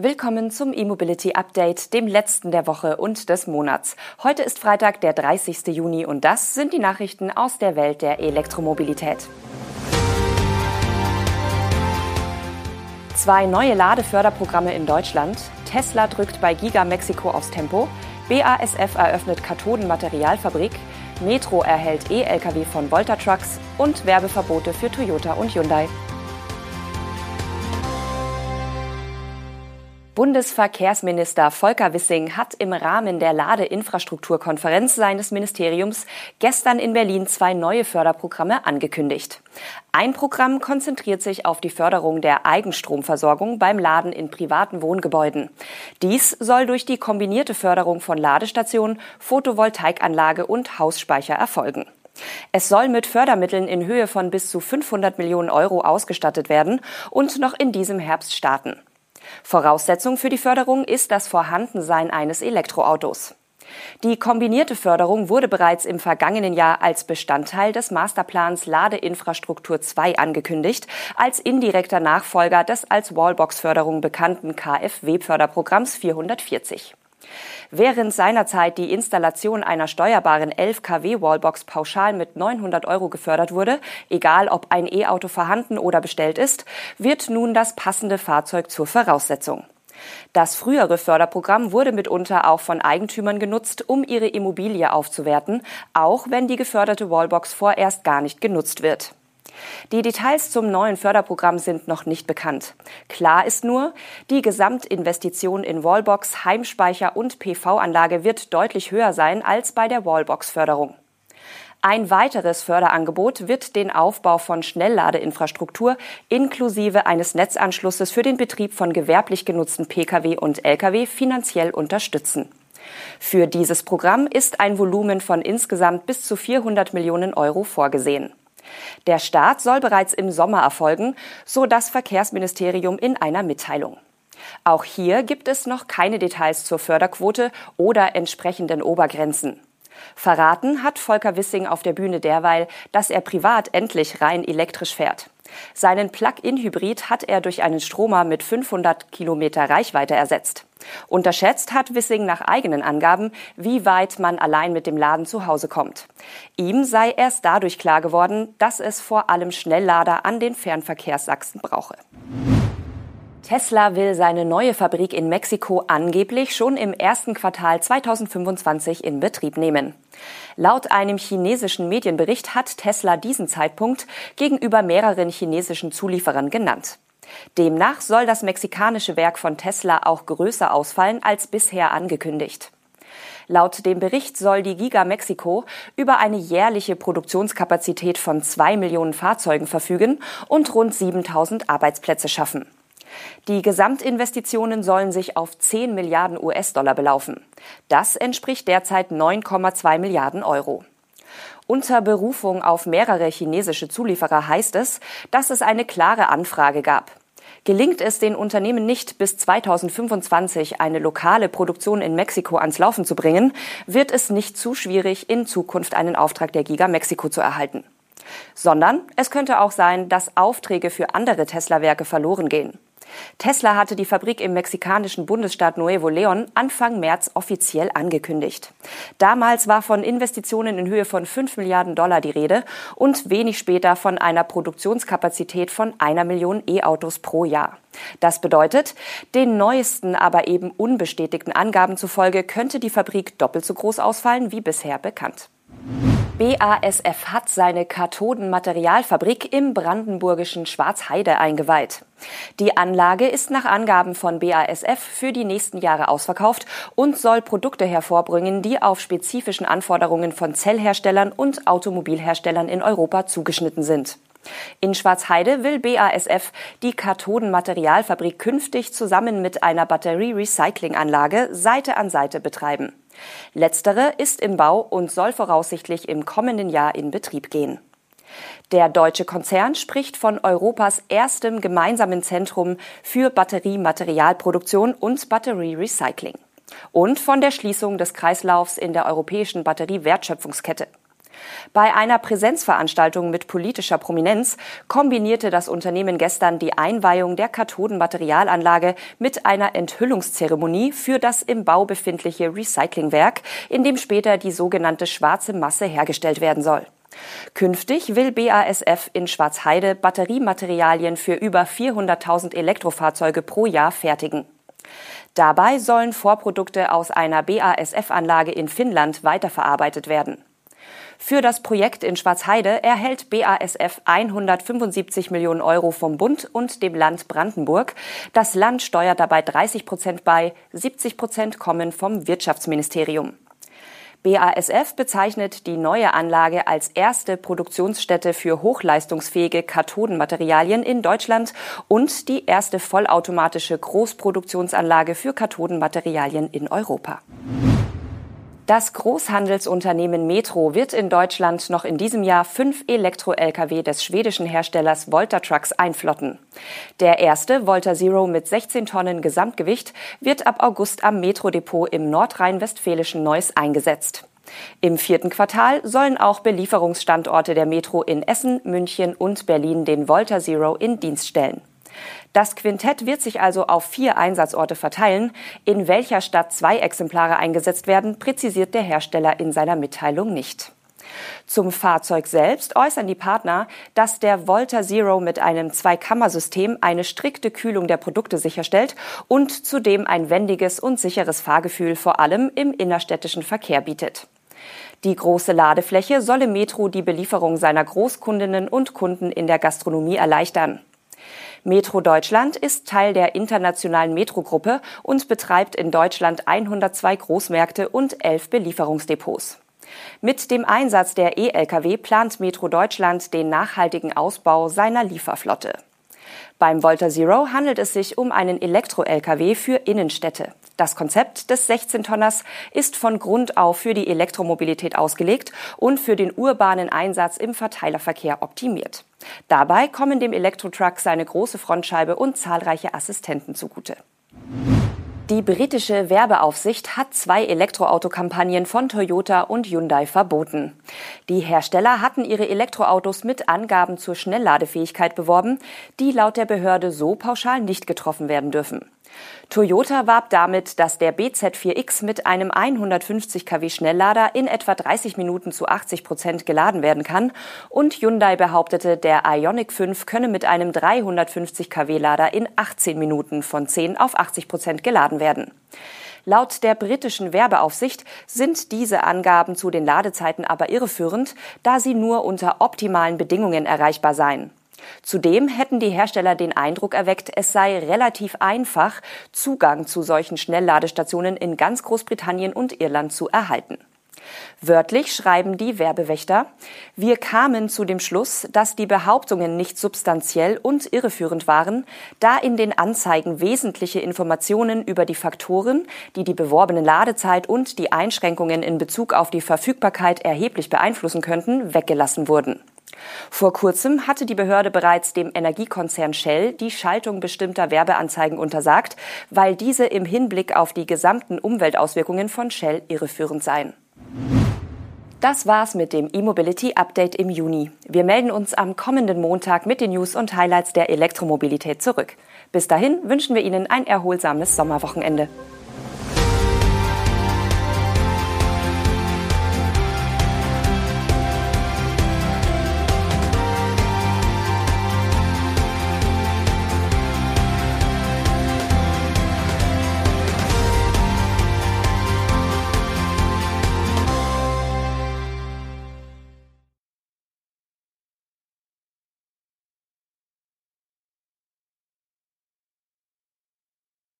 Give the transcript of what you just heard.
Willkommen zum E-Mobility Update, dem letzten der Woche und des Monats. Heute ist Freitag, der 30. Juni und das sind die Nachrichten aus der Welt der Elektromobilität. Zwei neue Ladeförderprogramme in Deutschland. Tesla drückt bei Giga Mexiko aufs Tempo. BASF eröffnet Kathodenmaterialfabrik. Metro erhält E-Lkw von Volta Trucks und Werbeverbote für Toyota und Hyundai. Bundesverkehrsminister Volker Wissing hat im Rahmen der Ladeinfrastrukturkonferenz seines Ministeriums gestern in Berlin zwei neue Förderprogramme angekündigt. Ein Programm konzentriert sich auf die Förderung der Eigenstromversorgung beim Laden in privaten Wohngebäuden. Dies soll durch die kombinierte Förderung von Ladestationen, Photovoltaikanlage und Hausspeicher erfolgen. Es soll mit Fördermitteln in Höhe von bis zu 500 Millionen Euro ausgestattet werden und noch in diesem Herbst starten. Voraussetzung für die Förderung ist das Vorhandensein eines Elektroautos. Die kombinierte Förderung wurde bereits im vergangenen Jahr als Bestandteil des Masterplans Ladeinfrastruktur 2 angekündigt, als indirekter Nachfolger des als Wallbox-Förderung bekannten KfW-Förderprogramms 440. Während seinerzeit die Installation einer steuerbaren 11 kW Wallbox pauschal mit 900 Euro gefördert wurde, egal ob ein E-Auto vorhanden oder bestellt ist, wird nun das passende Fahrzeug zur Voraussetzung. Das frühere Förderprogramm wurde mitunter auch von Eigentümern genutzt, um ihre Immobilie aufzuwerten, auch wenn die geförderte Wallbox vorerst gar nicht genutzt wird. Die Details zum neuen Förderprogramm sind noch nicht bekannt. Klar ist nur, die Gesamtinvestition in Wallbox, Heimspeicher und PV-Anlage wird deutlich höher sein als bei der Wallbox-Förderung. Ein weiteres Förderangebot wird den Aufbau von Schnellladeinfrastruktur inklusive eines Netzanschlusses für den Betrieb von gewerblich genutzten Pkw und Lkw finanziell unterstützen. Für dieses Programm ist ein Volumen von insgesamt bis zu 400 Millionen Euro vorgesehen. Der Start soll bereits im Sommer erfolgen, so das Verkehrsministerium in einer Mitteilung. Auch hier gibt es noch keine Details zur Förderquote oder entsprechenden Obergrenzen. Verraten hat Volker Wissing auf der Bühne derweil, dass er privat endlich rein elektrisch fährt. Seinen Plug-in-Hybrid hat er durch einen Stromer mit 500 Kilometer Reichweite ersetzt. Unterschätzt hat Wissing nach eigenen Angaben, wie weit man allein mit dem Laden zu Hause kommt. Ihm sei erst dadurch klar geworden, dass es vor allem Schnelllader an den Fernverkehrssachsen brauche. Tesla will seine neue Fabrik in Mexiko angeblich schon im ersten Quartal 2025 in Betrieb nehmen. Laut einem chinesischen Medienbericht hat Tesla diesen Zeitpunkt gegenüber mehreren chinesischen Zulieferern genannt. Demnach soll das mexikanische Werk von Tesla auch größer ausfallen als bisher angekündigt. Laut dem Bericht soll die Giga Mexico über eine jährliche Produktionskapazität von zwei Millionen Fahrzeugen verfügen und rund 7000 Arbeitsplätze schaffen. Die Gesamtinvestitionen sollen sich auf 10 Milliarden US-Dollar belaufen. Das entspricht derzeit 9,2 Milliarden Euro. Unter Berufung auf mehrere chinesische Zulieferer heißt es, dass es eine klare Anfrage gab. Gelingt es den Unternehmen nicht, bis 2025 eine lokale Produktion in Mexiko ans Laufen zu bringen, wird es nicht zu schwierig, in Zukunft einen Auftrag der Giga Mexiko zu erhalten. Sondern es könnte auch sein, dass Aufträge für andere Tesla-Werke verloren gehen. Tesla hatte die Fabrik im mexikanischen Bundesstaat Nuevo León Anfang März offiziell angekündigt. Damals war von Investitionen in Höhe von 5 Milliarden Dollar die Rede und wenig später von einer Produktionskapazität von einer Million E-Autos pro Jahr. Das bedeutet, den neuesten, aber eben unbestätigten Angaben zufolge könnte die Fabrik doppelt so groß ausfallen wie bisher bekannt. BASF hat seine Kathodenmaterialfabrik im brandenburgischen Schwarzheide eingeweiht. Die Anlage ist nach Angaben von BASF für die nächsten Jahre ausverkauft und soll Produkte hervorbringen, die auf spezifischen Anforderungen von Zellherstellern und Automobilherstellern in Europa zugeschnitten sind. In Schwarzheide will BASF die Kathodenmaterialfabrik künftig zusammen mit einer Batterie-Recycling-Anlage Seite an Seite betreiben. Letztere ist im Bau und soll voraussichtlich im kommenden Jahr in Betrieb gehen. Der deutsche Konzern spricht von Europas erstem gemeinsamen Zentrum für Batteriematerialproduktion und Batterierecycling und von der Schließung des Kreislaufs in der europäischen Batteriewertschöpfungskette. Bei einer Präsenzveranstaltung mit politischer Prominenz kombinierte das Unternehmen gestern die Einweihung der Kathodenmaterialanlage mit einer Enthüllungszeremonie für das im Bau befindliche Recyclingwerk, in dem später die sogenannte schwarze Masse hergestellt werden soll. Künftig will BASF in Schwarzheide Batteriematerialien für über 400.000 Elektrofahrzeuge pro Jahr fertigen. Dabei sollen Vorprodukte aus einer BASF-Anlage in Finnland weiterverarbeitet werden. Für das Projekt in Schwarzheide erhält BASF 175 Millionen Euro vom Bund und dem Land Brandenburg. Das Land steuert dabei 30 Prozent bei, 70 Prozent kommen vom Wirtschaftsministerium. BASF bezeichnet die neue Anlage als erste Produktionsstätte für hochleistungsfähige Kathodenmaterialien in Deutschland und die erste vollautomatische Großproduktionsanlage für Kathodenmaterialien in Europa. Das Großhandelsunternehmen Metro wird in Deutschland noch in diesem Jahr fünf Elektro-Lkw des schwedischen Herstellers Volta Trucks einflotten. Der erste, Volta Zero mit 16 Tonnen Gesamtgewicht, wird ab August am Metrodepot im nordrhein-westfälischen Neuss eingesetzt. Im vierten Quartal sollen auch Belieferungsstandorte der Metro in Essen, München und Berlin den Volta Zero in Dienst stellen. Das Quintett wird sich also auf vier Einsatzorte verteilen. In welcher Stadt zwei Exemplare eingesetzt werden, präzisiert der Hersteller in seiner Mitteilung nicht. Zum Fahrzeug selbst äußern die Partner, dass der Volta Zero mit einem Zweikammersystem eine strikte Kühlung der Produkte sicherstellt und zudem ein wendiges und sicheres Fahrgefühl vor allem im innerstädtischen Verkehr bietet. Die große Ladefläche solle Metro die Belieferung seiner Großkundinnen und Kunden in der Gastronomie erleichtern. Metro Deutschland ist Teil der internationalen Metro-Gruppe und betreibt in Deutschland 102 Großmärkte und elf Belieferungsdepots. Mit dem Einsatz der E-Lkw plant Metro Deutschland den nachhaltigen Ausbau seiner Lieferflotte. Beim Volta Zero handelt es sich um einen Elektro-Lkw für Innenstädte. Das Konzept des 16-Tonners ist von Grund auf für die Elektromobilität ausgelegt und für den urbanen Einsatz im Verteilerverkehr optimiert. Dabei kommen dem Elektrotruck seine große Frontscheibe und zahlreiche Assistenten zugute. Die britische Werbeaufsicht hat zwei Elektroautokampagnen von Toyota und Hyundai verboten. Die Hersteller hatten ihre Elektroautos mit Angaben zur Schnellladefähigkeit beworben, die laut der Behörde so pauschal nicht getroffen werden dürfen. Toyota warb damit, dass der BZ4X mit einem 150 kW Schnelllader in etwa 30 Minuten zu 80 Prozent geladen werden kann und Hyundai behauptete, der Ioniq 5 könne mit einem 350 kW Lader in 18 Minuten von 10 auf 80 Prozent geladen werden. Laut der britischen Werbeaufsicht sind diese Angaben zu den Ladezeiten aber irreführend, da sie nur unter optimalen Bedingungen erreichbar seien. Zudem hätten die Hersteller den Eindruck erweckt, es sei relativ einfach, Zugang zu solchen Schnellladestationen in ganz Großbritannien und Irland zu erhalten. Wörtlich schreiben die Werbewächter, wir kamen zu dem Schluss, dass die Behauptungen nicht substanziell und irreführend waren, da in den Anzeigen wesentliche Informationen über die Faktoren, die die beworbene Ladezeit und die Einschränkungen in Bezug auf die Verfügbarkeit erheblich beeinflussen könnten, weggelassen wurden. Vor kurzem hatte die Behörde bereits dem Energiekonzern Shell die Schaltung bestimmter Werbeanzeigen untersagt, weil diese im Hinblick auf die gesamten Umweltauswirkungen von Shell irreführend seien. Das war's mit dem E-Mobility Update im Juni. Wir melden uns am kommenden Montag mit den News und Highlights der Elektromobilität zurück. Bis dahin wünschen wir Ihnen ein erholsames Sommerwochenende.